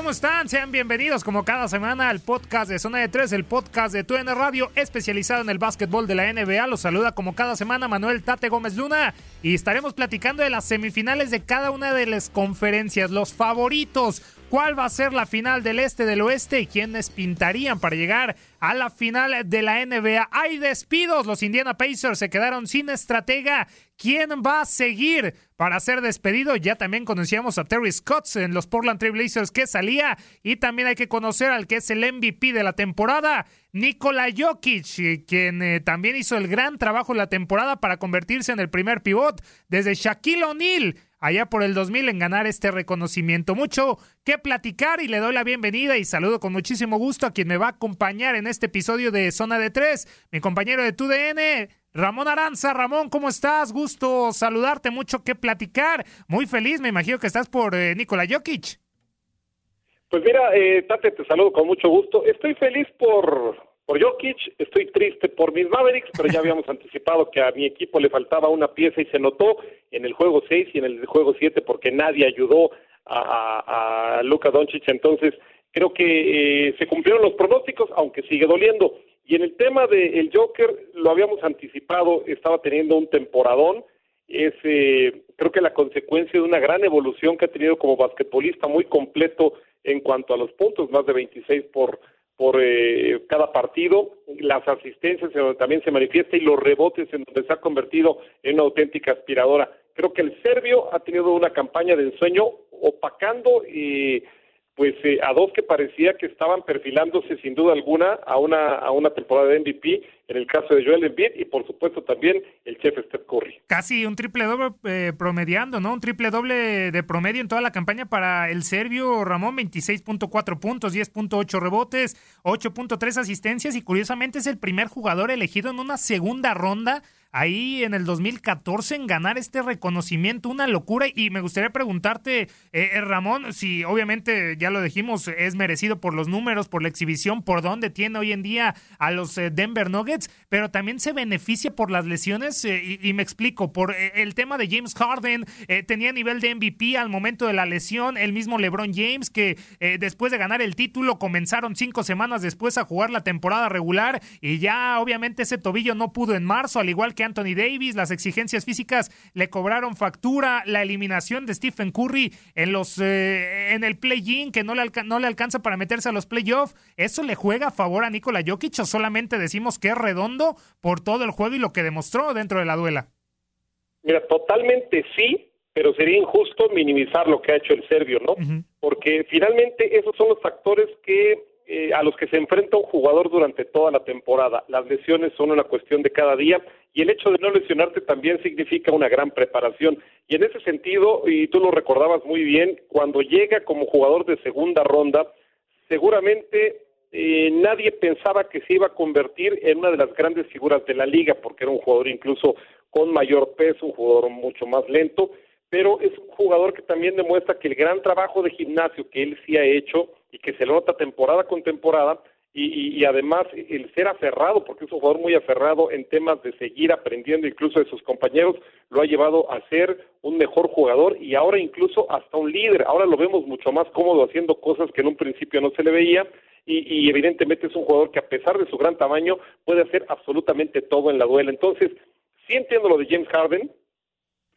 ¿Cómo están? Sean bienvenidos como cada semana al podcast de Zona de Tres, el podcast de TUN Radio especializado en el básquetbol de la NBA. Los saluda como cada semana Manuel Tate Gómez Luna y estaremos platicando de las semifinales de cada una de las conferencias, los favoritos, cuál va a ser la final del este del oeste y quiénes pintarían para llegar a la final de la NBA. Hay despidos, los Indiana Pacers se quedaron sin estratega. ¿Quién va a seguir para ser despedido? Ya también conocíamos a Terry Scott en los Portland Trail Blazers que salía y también hay que conocer al que es el MVP de la temporada, Nikola Jokic, quien eh, también hizo el gran trabajo en la temporada para convertirse en el primer pivot desde Shaquille O'Neal allá por el 2000 en ganar este reconocimiento. Mucho que platicar y le doy la bienvenida y saludo con muchísimo gusto a quien me va a acompañar en este episodio de Zona de Tres, mi compañero de TUDN, Ramón Aranza. Ramón, ¿cómo estás? Gusto saludarte, mucho que platicar. Muy feliz, me imagino que estás por eh, Nikola Jokic. Pues mira, eh, Tate, te saludo con mucho gusto. Estoy feliz por, por Jokic, estoy triste por mis Mavericks, pero ya habíamos anticipado que a mi equipo le faltaba una pieza y se notó en el juego 6 y en el juego 7 porque nadie ayudó a, a, Luka Doncic. Entonces, creo que eh, se cumplieron los pronósticos, aunque sigue doliendo. Y en el tema del Joker, lo habíamos anticipado, estaba teniendo un temporadón. Es, eh, creo que la consecuencia de una gran evolución que ha tenido como basquetbolista muy completo en cuanto a los puntos, más de 26 por, por eh, cada partido, las asistencias en donde también se manifiesta y los rebotes en donde se ha convertido en una auténtica aspiradora. Creo que el serbio ha tenido una campaña de ensueño opacando y pues eh, a dos que parecía que estaban perfilándose sin duda alguna a una a una temporada de MVP en el caso de Joel Embiid y por supuesto también el chef Steph Curry. Casi un triple doble eh, promediando, ¿no? Un triple doble de promedio en toda la campaña para el serbio Ramón, 26.4 puntos, 10.8 rebotes, 8.3 asistencias y curiosamente es el primer jugador elegido en una segunda ronda ahí en el 2014 en ganar este reconocimiento, una locura. Y me gustaría preguntarte, eh, eh, Ramón, si obviamente ya lo dijimos, es merecido por los números, por la exhibición, por dónde tiene hoy en día a los eh, Denver Nuggets, pero también se beneficia por las lesiones. y, me explico, por el tema de James Harden, tenía nivel de MVP al momento de la lesión, el mismo LeBron James, que después de ganar el título comenzaron cinco semanas después a jugar la temporada regular y ya obviamente ese tobillo no pudo en marzo, al igual que Anthony Davis, las exigencias físicas le cobraron factura, la eliminación de Stephen Curry en los eh, en el play-in que no le, no le alcanza para meterse a los playoffs, ¿eso le juega a favor a Nikola Jokic o solamente decimos que es redondo por todo el juego y lo que demostró dentro de la duela? Mira, totalmente sí, pero sería injusto minimizar lo que ha hecho el serbio, ¿no? Porque finalmente esos son los factores que eh, a los que se enfrenta un jugador durante toda la temporada. Las lesiones son una cuestión de cada día y el hecho de no lesionarte también significa una gran preparación. Y en ese sentido, y tú lo recordabas muy bien, cuando llega como jugador de segunda ronda, seguramente eh, nadie pensaba que se iba a convertir en una de las grandes figuras de la liga, porque era un jugador incluso con mayor peso, un jugador mucho más lento, pero es un jugador que también demuestra que el gran trabajo de gimnasio que él sí ha hecho y que se lo nota temporada con temporada, y, además el ser aferrado, porque es un jugador muy aferrado en temas de seguir aprendiendo incluso de sus compañeros, lo ha llevado a ser un mejor jugador y ahora incluso hasta un líder. Ahora lo vemos mucho más cómodo haciendo cosas que en un principio no se le veía y, y evidentemente es un jugador que a pesar de su gran tamaño puede hacer absolutamente todo en la duela. Entonces, sí entiendo lo de James Harden,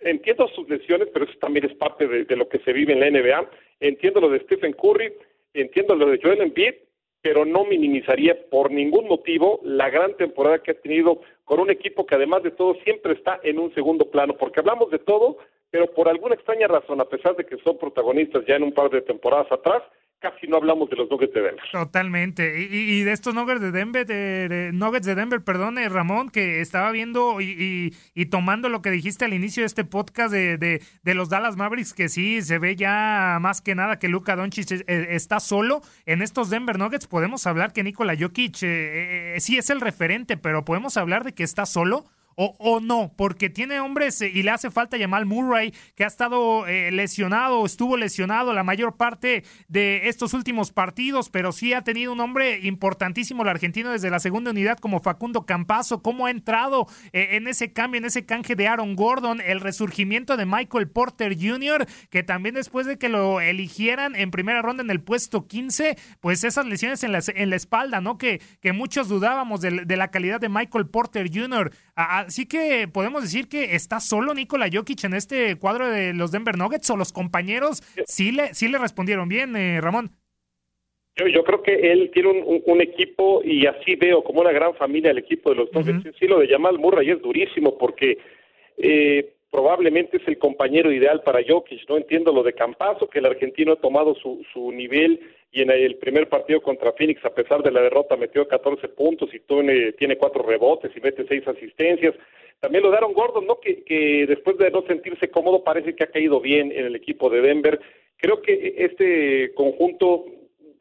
entiendo sus lesiones, pero eso también es parte de, lo que se vive en la NBA. Entiendo lo de Stephen Curry, entiendo lo de Joel Embiid, pero no minimizaría por ningún motivo la gran temporada que ha tenido con un equipo que además de todo siempre está en un segundo plano, porque hablamos de todo, pero por alguna extraña razón, a pesar de que son protagonistas ya en un par de temporadas atrás, casi no hablamos de los Nuggets de Denver. Totalmente. Y, de estos Nuggets de Denver, de, Nuggets de Denver, perdón, eh, Ramón, que estaba viendo y, tomando lo que dijiste al inicio de este podcast de, de, los Dallas Mavericks, que sí se ve ya más que nada que Luka Doncic eh, está solo en estos Denver Nuggets. Podemos hablar que Nikola Jokic eh, sí es el referente, pero podemos hablar de que está solo o, o, no, porque tiene hombres eh, y le hace falta Jamal Murray, que ha estado eh, lesionado, estuvo lesionado la mayor parte de estos últimos partidos, pero sí ha tenido un hombre importantísimo el argentino desde la segunda unidad como Facundo Campazo, cómo ha entrado eh, en ese cambio, en ese canje de Aaron Gordon, el resurgimiento de Michael Porter Jr., que también después de que lo eligieran en primera ronda en el puesto 15, pues esas lesiones en la, en la espalda, ¿no? Que, que muchos dudábamos de, de la calidad de Michael Porter Jr. Así que podemos decir que está solo Nikola Jokic en este cuadro de los Denver Nuggets o los compañeros sí le, sí le respondieron bien, eh, Ramón. Yo, yo creo que él tiene un, equipo y así veo como una gran familia el equipo de los Nuggets. Sí, lo de Jamal Murray es durísimo porque eh, probablemente es el compañero ideal para Jokic. No entiendo lo de Campazo, que el argentino ha tomado su, su nivel y en el primer partido contra Phoenix, a pesar de la derrota, metió 14 puntos y tiene, tiene cuatro rebotes y mete seis asistencias. También lo daron Gordon, ¿no? Que, que después de no sentirse cómodo parece que ha caído bien en el equipo de Denver. Creo que este conjunto,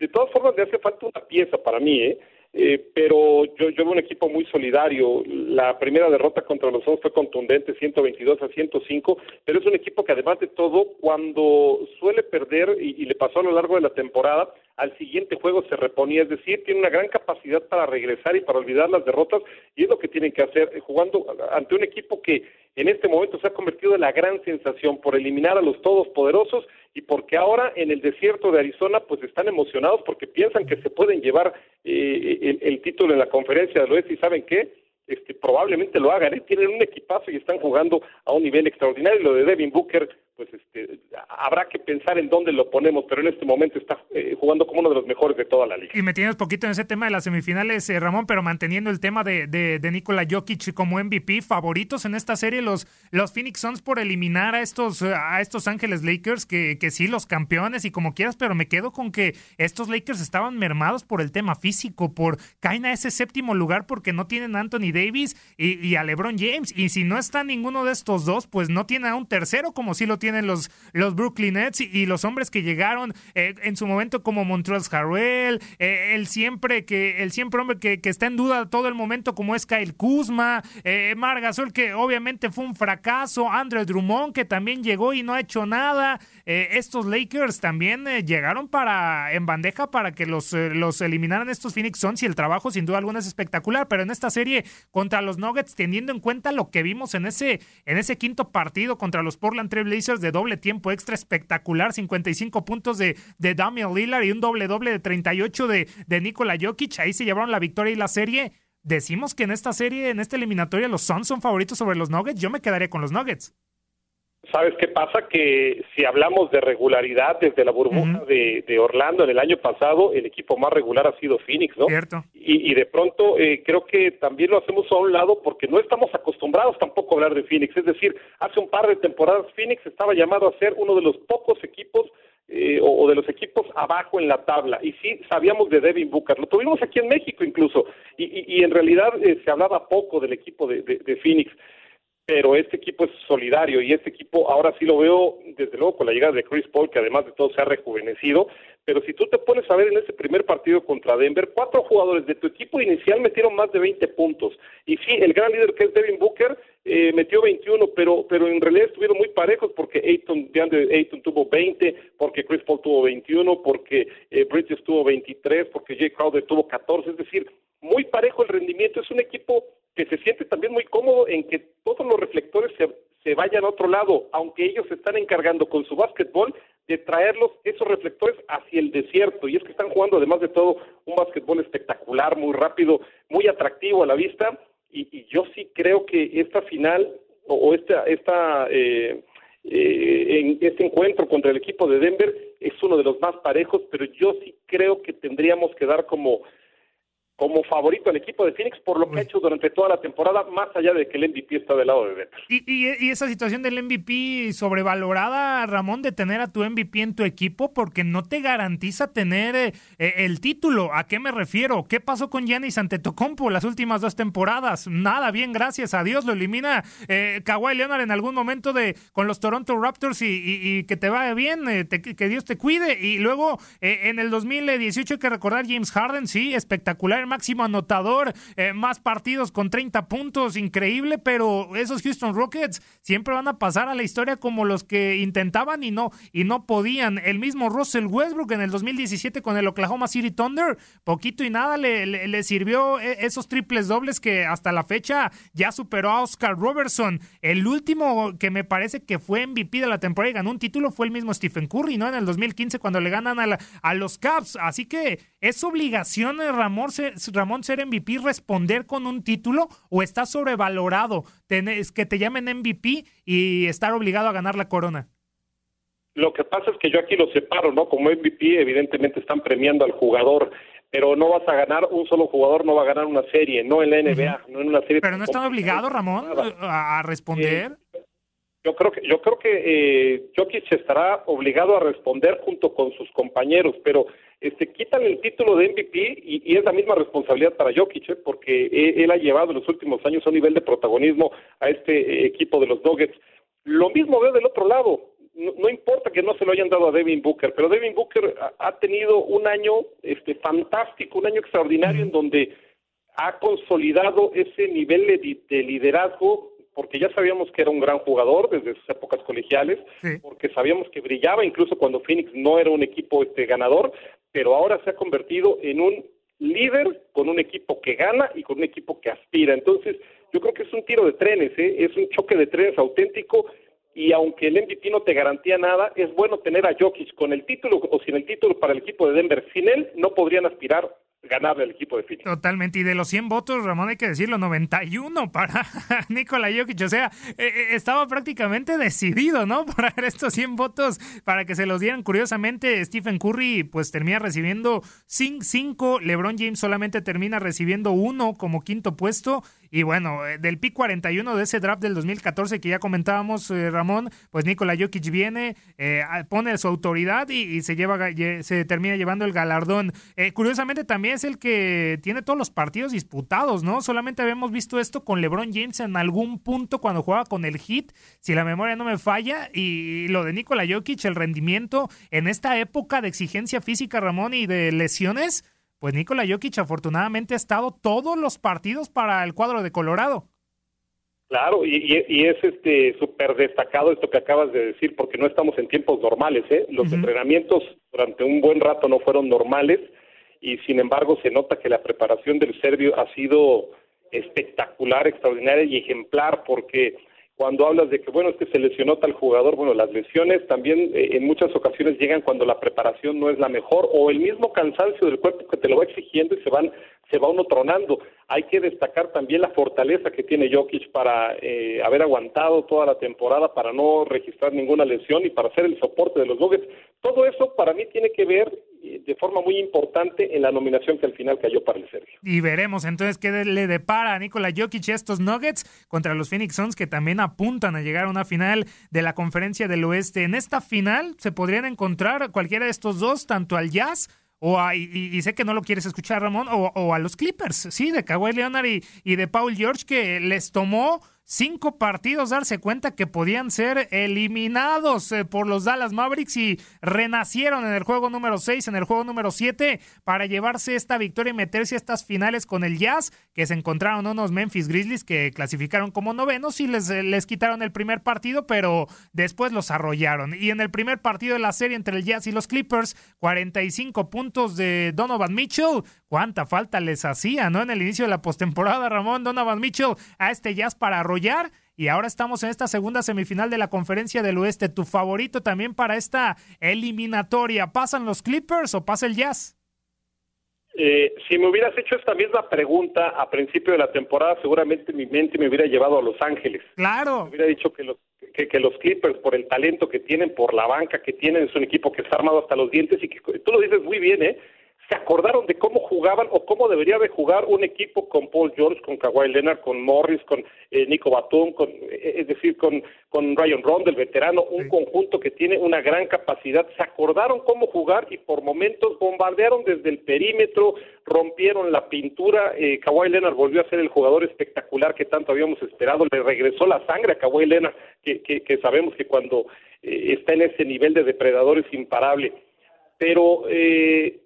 de todas formas, le hace falta una pieza para mí, ¿eh? Eh, pero yo, veo un equipo muy solidario. La primera derrota contra los Suns fue contundente, 122 a 105, pero es un equipo que además de todo, cuando suele perder, y, le pasó a lo largo de la temporada, al siguiente juego se reponía, es decir, tiene una gran capacidad para regresar y para olvidar las derrotas, y es lo que tienen que hacer, eh, jugando ante un equipo que en este momento se ha convertido en la gran sensación por eliminar a los todos poderosos y porque ahora en el desierto de Arizona pues están emocionados porque piensan que se pueden llevar eh, el, el, título en la conferencia del oeste y saben qué, este, probablemente lo hagan, ¿eh? tienen un equipazo y están jugando a un nivel extraordinario. Lo de Devin Booker, pues este, habrá que pensar en dónde lo ponemos, pero en este momento está eh, jugando como uno de los mejores de toda la liga. Y me tienes poquito en ese tema de las semifinales, eh, Ramón, pero manteniendo el tema de, de, de, Nikola Jokic como MVP, favoritos en esta serie los, los Phoenix Suns por eliminar a estos, a estos Ángeles Lakers, que, que sí, los campeones y como quieras, pero me quedo con que estos Lakers estaban mermados por el tema físico, por caen a ese séptimo lugar porque no tienen a Anthony Davis y, a LeBron James, y si no está ninguno de estos dos, pues no tiene a un tercero como sí lo tienen los Brooklyn Nets y, los hombres que llegaron eh, en su momento como Montrezl Harrell, eh, el siempre que el siempre hombre que, que, está en duda todo el momento como es Kyle Kuzma, eh, Margasol que obviamente fue un fracaso, Andrew Drummond que también llegó y no ha hecho nada, eh, estos Lakers también llegaron para en bandeja para que los, los eliminaran estos Phoenix Suns y el trabajo sin duda alguna es espectacular, pero en esta serie contra los Nuggets teniendo en cuenta lo que vimos en ese en ese quinto partido contra los Portland Trail Blazers de doble tiempo extra espectacular, 55 puntos de, de Damian Lillard y un doble doble de 38 de, de Nikola Jokic. Ahí se llevaron la victoria y la serie. Decimos que en esta serie, en esta eliminatoria, los Suns son favoritos sobre los Nuggets. Yo me quedaría con los Nuggets. ¿Sabes qué pasa? Que si hablamos de regularidad desde la burbuja de, Orlando en el año pasado, el equipo más regular ha sido Phoenix, ¿no? Cierto. Y, de pronto eh, creo que también lo hacemos a un lado porque no estamos acostumbrados tampoco a hablar de Phoenix. Es decir, hace un par de temporadas Phoenix estaba llamado a ser uno de los pocos equipos eh, o, de los equipos abajo en la tabla. Y sí, sabíamos de Devin Booker, lo tuvimos aquí en México incluso, y, en realidad eh, se hablaba poco del equipo de, de Phoenix pero este equipo es solidario y este equipo ahora sí lo veo desde luego con la llegada de Chris Paul que además de todo se ha rejuvenecido. Pero si tú te pones a ver en ese primer partido contra Denver cuatro jugadores de tu equipo inicial metieron más de 20 puntos. Y sí el gran líder que es Devin Booker eh, metió 21 pero pero en realidad estuvieron muy parejos porque Ayton DeAndre Ayton tuvo 20 porque Chris Paul tuvo 21 porque eh, Bridges tuvo 23 porque Jay Crowder tuvo 14 es decir muy parejo el rendimiento. Es un equipo que se siente también muy cómodo en que todos los reflectores se, se vayan a otro lado, aunque ellos se están encargando con su básquetbol de traerlos esos reflectores hacia el desierto. Y es que están jugando, además de todo, un básquetbol espectacular, muy rápido, muy atractivo a la vista. Y, yo sí creo que esta final o esta, esta eh, eh, en este encuentro contra el equipo de Denver es uno de los más parejos, pero yo sí creo que tendríamos que dar como como favorito al equipo de Phoenix por lo que ha hecho durante toda la temporada, más allá de que el MVP está del lado de Denver. ¿Y, y, esa situación del MVP sobrevalorada, Ramón, de tener a tu MVP en tu equipo porque no te garantiza tener eh, eh, el título. ¿A qué me refiero? ¿Qué pasó con Giannis Antetokounmpo las últimas dos temporadas? Nada, bien, gracias a Dios, lo elimina eh, Kawhi Leonard en algún momento de con los Toronto Raptors y, que te vaya bien, eh, que Dios te cuide. Y luego en el 2018 hay que recordar James Harden, sí, espectacular máximo anotador, eh, más partidos con 30 puntos, increíble, pero esos Houston Rockets siempre van a pasar a la historia como los que intentaban y no, y no podían. El mismo Russell Westbrook en el 2017 con el Oklahoma City Thunder, poquito y nada le, le, sirvió e, esos triples dobles que hasta la fecha ya superó a Oscar Robertson. El último que me parece que fue MVP de la temporada y ganó un título fue el mismo Stephen Curry, ¿no? En el 2015 cuando le ganan a, a los Cavs. Así que es obligación, de Ramón, Ramón ser MVP responder con un título o está sobrevalorado tenés, que te llamen MVP y estar obligado a ganar la corona? Lo que pasa es que yo aquí lo separo, ¿no? Como MVP, evidentemente están premiando al jugador, pero no vas a ganar, un solo jugador no va a ganar una serie, no en la NBA, no en una serie. Pero no están obligados, Ramón, a responder. Eh, yo creo que yo creo que eh, Jokic estará obligado a responder junto con sus compañeros, pero este quitan el título de MVP y, es la misma responsabilidad para Jokic, ¿eh? porque él, ha llevado en los últimos años a un nivel de protagonismo a este eh, equipo de los Nuggets. Lo mismo veo del otro lado. No, importa que no se lo hayan dado a Devin Booker, pero Devin Booker ha, tenido un año este fantástico, un año extraordinario en donde ha consolidado ese nivel de liderazgo porque ya sabíamos que era un gran jugador desde sus épocas colegiales, porque sabíamos que brillaba incluso cuando Phoenix no era un equipo este ganador, pero ahora se ha convertido en un líder con un equipo que gana y con un equipo que aspira. Entonces, yo creo que es un tiro de trenes, ¿eh? es un choque de trenes auténtico y aunque el MVP no te garantía nada, es bueno tener a Jokic con el título o sin el título para el equipo de Denver. Sin él no podrían aspirar ganarle al equipo de Phoenix. Totalmente. Y de los 100 votos, Ramón, hay que decirlo, 91 para Nikola Jokic. O sea, eh, eh, estaba prácticamente decidido, ¿no? Por estos 100 votos para que se los dieran. Curiosamente, Stephen Curry pues termina recibiendo 5, LeBron James solamente termina recibiendo uno como quinto puesto y bueno, eh, del pick 41 de ese draft del 2014 que ya comentábamos, eh, Ramón, pues Nikola Jokic viene, eh, pone su autoridad y, se lleva se termina llevando el galardón. curiosamente también es el que tiene todos los partidos disputados, ¿no? Solamente habíamos visto esto con LeBron James en algún punto cuando jugaba con el Heat, si la memoria no me falla, y lo de Nikola Jokic, el rendimiento en esta época de exigencia física, Ramón, y de lesiones, pues Nikola Jokic afortunadamente ha estado todos los partidos para el cuadro de Colorado. Claro, y, es este súper destacado esto que acabas de decir, porque no estamos en tiempos normales, ¿eh? Los entrenamientos durante un buen rato no fueron normales y sin embargo se nota que la preparación del serbio ha sido espectacular, extraordinaria y ejemplar, porque cuando hablas de que, bueno, es que se lesionó tal jugador, bueno, las lesiones también eh, en muchas ocasiones llegan cuando la preparación no es la mejor o el mismo cansancio del cuerpo que te lo va exigiendo y se van se va uno tronando. Hay que destacar también la fortaleza que tiene Jokic para eh, haber aguantado toda la temporada, para no registrar ninguna lesión y para ser el soporte de los Nuggets. Todo eso para mí tiene que ver de forma muy importante en la nominación que al final cayó para el Sergio. Y veremos entonces qué le depara a Nikola Jokic estos Nuggets contra los Phoenix Suns que también apuntan a llegar a una final de la Conferencia del Oeste. En esta final se podrían encontrar cualquiera de estos dos, tanto al Jazz o a, y, sé que no lo quieres escuchar, Ramón, o, a los Clippers, sí, de Kawhi Leonard y, y de Paul George, que les tomó cinco partidos darse cuenta que podían ser eliminados eh, por los Dallas Mavericks y renacieron en el juego número 6, en el juego número 7 para llevarse esta victoria y meterse a estas finales con el Jazz, que se encontraron unos Memphis Grizzlies que clasificaron como novenos y les, eh, les quitaron el primer partido, pero después los arrollaron. Y en el primer partido de la serie entre el Jazz y los Clippers, 45 puntos de Donovan Mitchell, cuánta falta les hacía, ¿no? En el inicio de la postemporada, Ramón Donovan Mitchell a este Jazz para arrollar. Y ahora estamos en esta segunda semifinal de la Conferencia del Oeste. ¿Tu favorito también para esta eliminatoria? ¿Pasan los Clippers o pasa el Jazz? Eh, si me hubieras hecho esta misma pregunta a principio de la temporada, seguramente mi mente me hubiera llevado a Los Ángeles. Claro. Me hubiera dicho que los, que, los Clippers, por el talento que tienen, por la banca que tienen, es un equipo que está armado hasta los dientes y que tú lo dices muy bien, ¿eh? Se acordaron de cómo jugaban o cómo debería de jugar un equipo con Paul George, con Kawhi Leonard, con Morris, con eh, Nico Batum, con, eh, es decir, con, con Ryan Ronda, el veterano, un conjunto que tiene una gran capacidad. Se acordaron cómo jugar y por momentos bombardearon desde el perímetro, rompieron la pintura. Eh, Kawhi Leonard volvió a ser el jugador espectacular que tanto habíamos esperado. Le regresó la sangre a Kawhi Leonard, que, que, que sabemos que cuando eh, está en ese nivel de depredador es imparable. Pero eh,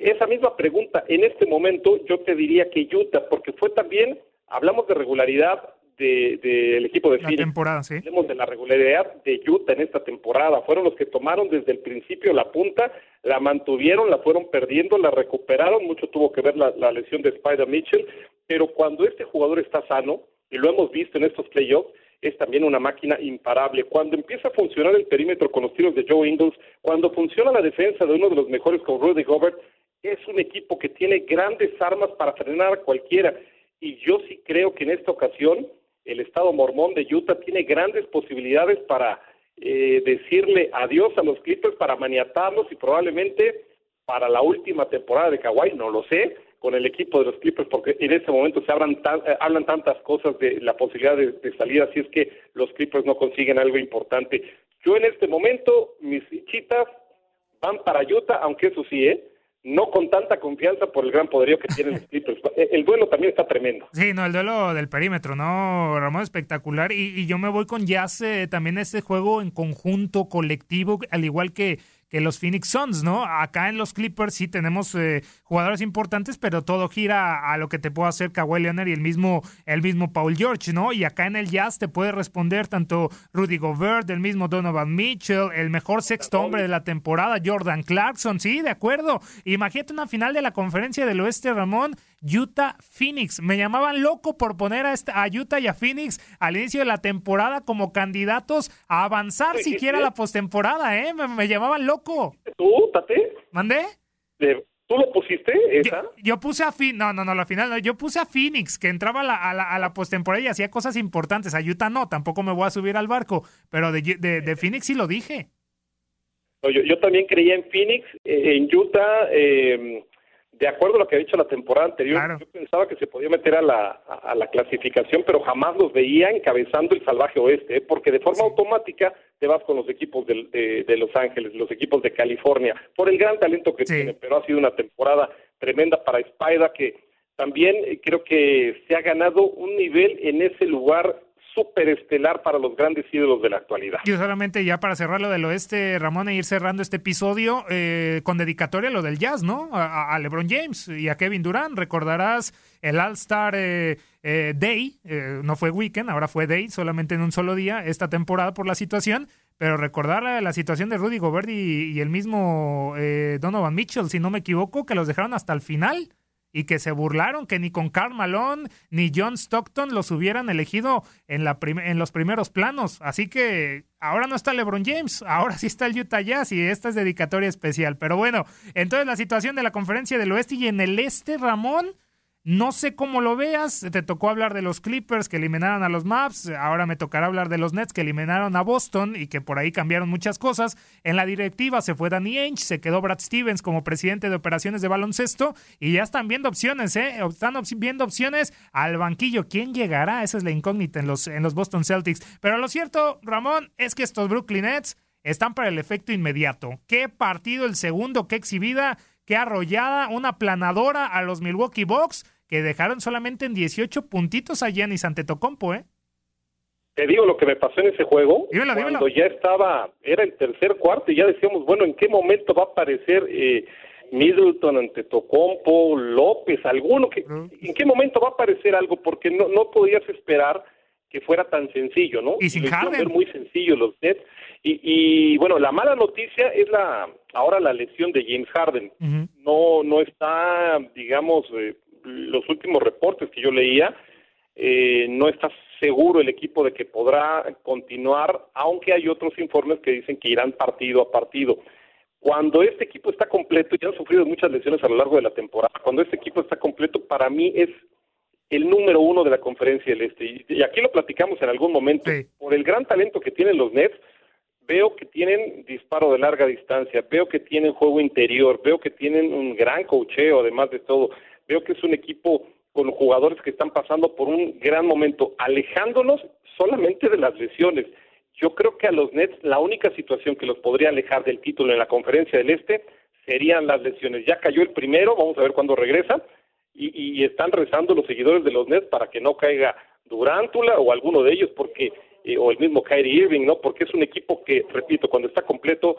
esa misma pregunta, en este momento yo te diría que Utah, porque fue también, hablamos de regularidad del de, equipo de la temporada, sí. Hablamos de la regularidad de Utah en esta temporada. Fueron los que tomaron desde el principio la punta, la mantuvieron, la fueron perdiendo, la recuperaron. Mucho tuvo que ver la, la lesión de Spider Mitchell, pero cuando este jugador está sano, y lo hemos visto en estos playoffs, es también una máquina imparable. Cuando empieza a funcionar el perímetro con los tiros de Joe Ingles, cuando funciona la defensa de uno de los mejores con Rudy Gobert, es un equipo que tiene grandes armas para frenar a cualquiera. Y yo sí creo que en esta ocasión el Estado mormón de Utah tiene grandes posibilidades para eh, decirle adiós a los Clippers, para maniatarlos y probablemente para la última temporada de Kawhi, no lo sé, con el equipo de los Clippers, porque en ese momento se hablan, eh, hablan tantas cosas de la posibilidad de, de salida, si es que los Clippers no consiguen algo importante. Yo en este momento, mis chitas van para Utah, aunque eso sí, ¿eh? No con tanta confianza por el gran poderío que tienen los Clippers. El duelo también está tremendo. Sí, no, el duelo del perímetro, ¿no? Ramón, espectacular. Y, yo me voy con Jazz eh, también este juego en conjunto, colectivo, al igual que que los Phoenix Suns, ¿no? Acá en los Clippers sí tenemos eh, jugadores importantes, pero todo gira a lo que te puede hacer Kawhi Leonard y el mismo, el mismo Paul George, ¿no? Y acá en el Jazz te puede responder tanto Rudy Gobert, el mismo Donovan Mitchell, el mejor sexto hombre de la temporada, Jordan Clarkson, sí, de acuerdo. Imagínate una final de la conferencia del oeste, Ramón, Utah Phoenix. Me llamaban loco por poner a, esta, a Utah y a Phoenix al inicio de la temporada como candidatos a avanzar siquiera a la postemporada, ¿eh? Me, llamaban loco. ¿Tú, Tate? ¿Mandé? ¿Tú lo pusiste? Esa? Yo, puse a Phoenix, no, no, no, la final, no, yo puse a Phoenix, que entraba a la, a la, a la postemporada y hacía cosas importantes. A Utah no, tampoco me voy a subir al barco, pero de, de, Phoenix sí lo dije. yo, yo, también creía en Phoenix, eh, en Utah. Eh, de acuerdo a lo que ha dicho la temporada anterior, yo pensaba que se podía meter a la, a, la clasificación, pero jamás los veía encabezando el salvaje oeste, ¿eh? porque de forma automática te vas con los equipos de, de, Los Ángeles, los equipos de California, por el gran talento que tiene, pero ha sido una temporada tremenda para Spider, que también eh, creo que se ha ganado un nivel en ese lugar superestelar para los grandes ídolos de la actualidad. Y solamente ya para cerrar lo del oeste, Ramón, e ir cerrando este episodio eh, con dedicatoria a lo del jazz, ¿no? A, LeBron James y a Kevin Durant. Recordarás el All-Star eh, eh, Day, no fue weekend, ahora fue Day, solamente en un solo día esta temporada por la situación. Pero recordar la, situación de Rudy Gobert y, y el mismo Donovan Mitchell, si no me equivoco, que los dejaron hasta el final y que se burlaron que ni con Karl Malone ni John Stockton los hubieran elegido en, la en los primeros planos. Así que ahora no está LeBron James, ahora sí está el Utah Jazz y esta es dedicatoria especial. Pero bueno, entonces la situación de la conferencia del oeste y en el este, Ramón, no sé cómo lo veas, te tocó hablar de los Clippers que eliminaron a los Maps, ahora me tocará hablar de los Nets que eliminaron a Boston y que por ahí cambiaron muchas cosas. En la directiva se fue Danny Ainge, se quedó Brad Stevens como presidente de operaciones de baloncesto y ya están viendo opciones, ¿eh? Están viendo opciones al banquillo. ¿Quién llegará? Esa es la incógnita en los, en los Boston Celtics. Pero lo cierto, Ramón, es que estos Brooklyn Nets están para el efecto inmediato. ¿Qué partido el segundo? ¿Qué exhibida? Qué arrollada, una planadora a los Milwaukee Bucks que dejaron solamente en 18 puntitos a Giannis Antetokounmpo, ¿eh? Te digo lo que me pasó en ese juego. cuando ya estaba, era el tercer cuarto y ya decíamos, bueno, ¿en qué momento va a aparecer eh, Middleton, Antetokounmpo, López, alguno? Que, ¿En qué momento va a aparecer algo? Porque no, no podías esperar que fuera tan sencillo, ¿no? Y sin Harden. muy sencillo los Nets. Y, y, bueno, la mala noticia es la ahora la lesión de James Harden. No no está, digamos, eh, los últimos reportes que yo leía, eh, no está seguro el equipo de que podrá continuar, aunque hay otros informes que dicen que irán partido a partido. Cuando este equipo está completo, ya han sufrido muchas lesiones a lo largo de la temporada, cuando este equipo está completo, para mí es el número uno de la conferencia del Este. Y aquí lo platicamos en algún momento. Por el gran talento que tienen los Nets, veo que tienen disparo de larga distancia, veo que tienen juego interior, veo que tienen un gran cocheo, además de todo. Veo que es un equipo con jugadores que están pasando por un gran momento, alejándonos solamente de las lesiones. Yo creo que a los Nets la única situación que los podría alejar del título en la conferencia del Este serían las lesiones. Ya cayó el primero, vamos a ver cuándo regresa, y, están rezando los seguidores de los Nets para que no caiga Durántula o alguno de ellos, porque eh, o el mismo Kyrie Irving, ¿no? Porque es un equipo que, repito, cuando está completo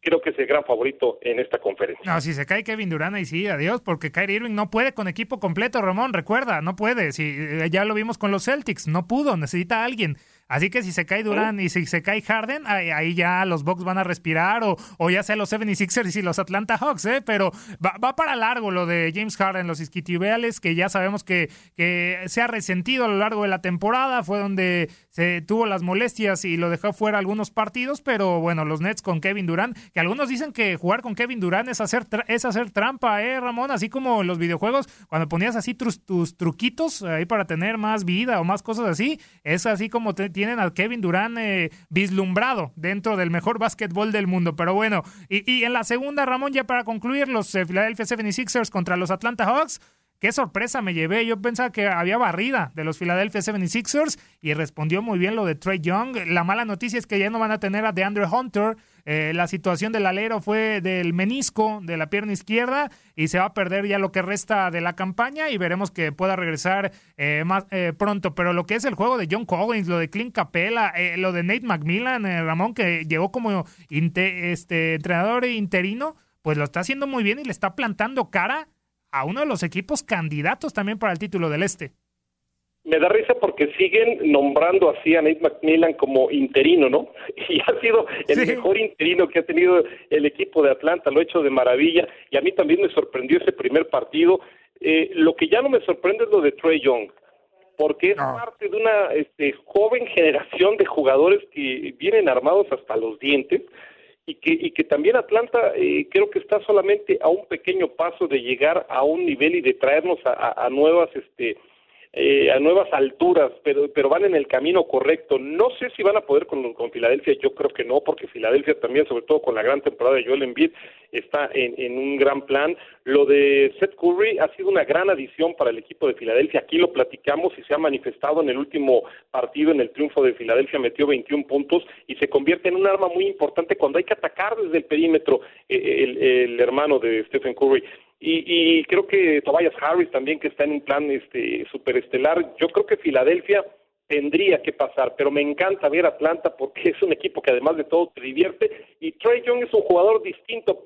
creo que es el gran favorito en esta conferencia. No, si se cae Kevin Durant, y sí, adiós, porque Kyrie Irving no puede con equipo completo, Ramón, recuerda, no puede. Si, eh, ya lo vimos con los Celtics, no pudo, necesita a alguien. Así que si se cae Durán y si se cae Harden, ahí, ya los Bucks van a respirar, o, o ya sea los 76ers y los Atlanta Hawks, ¿eh? Pero va, para largo lo de James Harden, los isquitibiales, que ya sabemos que, que se ha resentido a lo largo de la temporada, fue donde se tuvo las molestias y lo dejó fuera algunos partidos, pero bueno, los Nets con Kevin Durant, que algunos dicen que jugar con Kevin Durant es hacer, es hacer trampa, ¿eh, Ramón? Así como en los videojuegos, cuando ponías así tus, truquitos ahí para tener más vida o más cosas así, es así como te, tienen a Kevin Durant eh, vislumbrado dentro del mejor básquetbol del mundo. Pero bueno, y, en la segunda, Ramón, ya para concluir, los eh, Philadelphia 76ers contra los Atlanta Hawks. Qué sorpresa me llevé. Yo pensaba que había barrida de los Philadelphia 76ers y respondió muy bien lo de Trey Young. La mala noticia es que ya no van a tener a DeAndre Hunter. Eh, la situación del alero fue del menisco de la pierna izquierda y se va a perder ya lo que resta de la campaña y veremos que pueda regresar eh, más eh, pronto. Pero lo que es el juego de John Collins, lo de Clint Capella, lo de Nate McMillan, Ramón, que llegó como este, entrenador interino, pues lo está haciendo muy bien y le está plantando cara a uno de los equipos candidatos también para el título del Este. Me da risa porque siguen nombrando así a Nate McMillan como interino, ¿no? Y ha sido el mejor interino que ha tenido el equipo de Atlanta, lo ha hecho de maravilla. Y a mí también me sorprendió ese primer partido. Eh, lo que ya no me sorprende es lo de Trey Young, porque es parte de una este, joven generación de jugadores que vienen armados hasta los dientes y que, y que también Atlanta eh, creo que está solamente a un pequeño paso de llegar a un nivel y de traernos a, a nuevas este eh, a nuevas alturas, pero, pero van en el camino correcto. No sé si van a poder con, con Filadelfia, yo creo que no, porque Filadelfia también, sobre todo con la gran temporada de Joel Embiid, está en, en un gran plan. Lo de Seth Curry ha sido una gran adición para el equipo de Filadelfia. Aquí lo platicamos y se ha manifestado en el último partido, en el triunfo de Filadelfia, metió 21 puntos y se convierte en un arma muy importante cuando hay que atacar desde el perímetro eh, el, el hermano de Stephen Curry. Y, y, creo que Tobias Harris también que está en un plan este superestelar. Yo creo que Filadelfia tendría que pasar, pero me encanta ver Atlanta porque es un equipo que además de todo te divierte y Trey Young es un jugador distinto.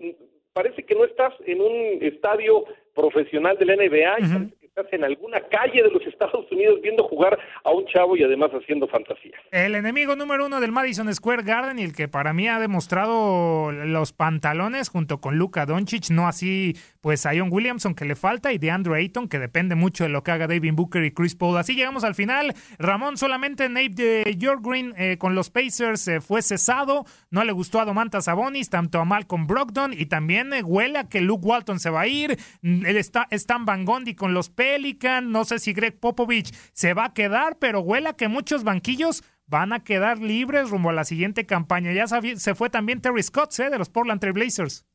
Parece que no estás en un estadio profesional de la NBA que en alguna calle de los Estados Unidos viendo jugar a un chavo y además haciendo fantasía. El enemigo número uno del Madison Square Garden y el que para mí ha demostrado los pantalones junto con Luka Doncic, no así pues a John Williamson que le falta y de Andrew Ayton que depende mucho de lo que haga David Booker y Chris Paul. Así llegamos al final. Ramón solamente Nate de York Green eh, con los Pacers eh, fue cesado. No le gustó a Domantas Sabonis, tanto a Malcolm Brogdon y también eh, huele a que Luke Walton se va a ir. Él está Stan Van Gondi con los Pelicans. No sé si Greg Popovich se va a quedar, pero huele a que muchos banquillos van a quedar libres rumbo a la siguiente campaña. Ya se fue también Terry Scott de los Portland Trail Blazers.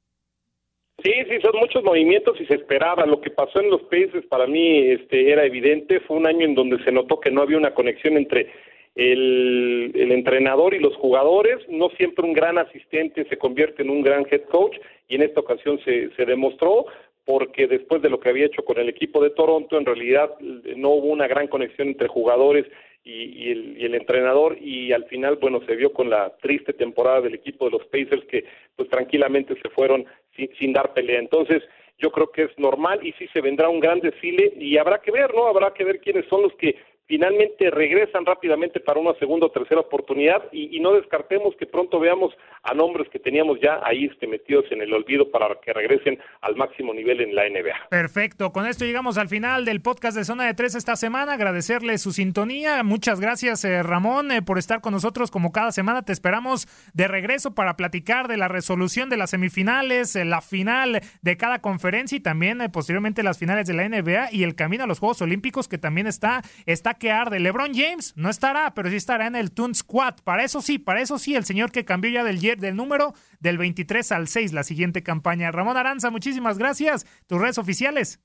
Sí, sí, son muchos movimientos y se esperaba. Lo que pasó en los Pacers para mí este, era evidente. Fue un año en donde se notó que no había una conexión entre el, el, entrenador y los jugadores. No siempre un gran asistente se convierte en un gran head coach y en esta ocasión se, se demostró porque después de lo que había hecho con el equipo de Toronto, en realidad no hubo una gran conexión entre jugadores y, el, entrenador y al final, bueno, se vio con la triste temporada del equipo de los Pacers que pues tranquilamente se fueron sin, dar pelea. Entonces, yo creo que es normal y sí se vendrá un gran desfile y habrá que ver, ¿no? Habrá que ver quiénes son los que finalmente regresan rápidamente para una segunda o tercera oportunidad y, no descartemos que pronto veamos a nombres que teníamos ya ahí este, metidos en el olvido para que regresen al máximo nivel en la NBA. Perfecto, con esto llegamos al final del podcast de Zona de Tres esta semana, agradecerle su sintonía, muchas gracias eh, Ramón eh, por estar con nosotros como cada semana, te esperamos de regreso para platicar de la resolución de las semifinales, eh, la final de cada conferencia y también posteriormente las finales de la NBA y el camino a los Juegos Olímpicos que también está, está que arde. LeBron James no estará, pero sí estará en el Toon Squad. Para eso sí, para eso sí, el señor que cambió ya del, del número del 23 al 6 la siguiente campaña. Ramón Aranza, muchísimas gracias. Tus redes oficiales.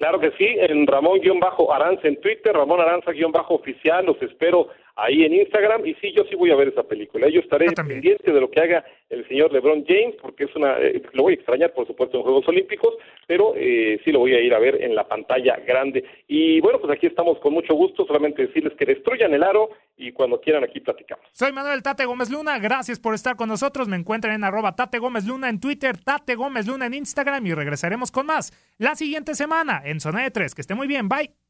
Claro que sí, en Ramón-Aranza en Twitter, Ramón Aranza-oficial, los espero ahí en Instagram y sí, yo sí voy a ver esa película. Yo estaré pendiente de lo que haga el señor LeBron James porque es una, eh, lo voy a extrañar por supuesto en Juegos Olímpicos, pero eh, sí lo voy a ir a ver en la pantalla grande. Y bueno, pues aquí estamos con mucho gusto, solamente decirles que destruyan el aro y cuando quieran aquí platicamos. Soy Manuel Tate Gómez Luna, gracias por estar con nosotros, me encuentran en arroba Tate Gómez Luna en Twitter, Tate Gómez Luna en Instagram y regresaremos con más la siguiente semana en Zona de Tres. Que esté muy bien, bye.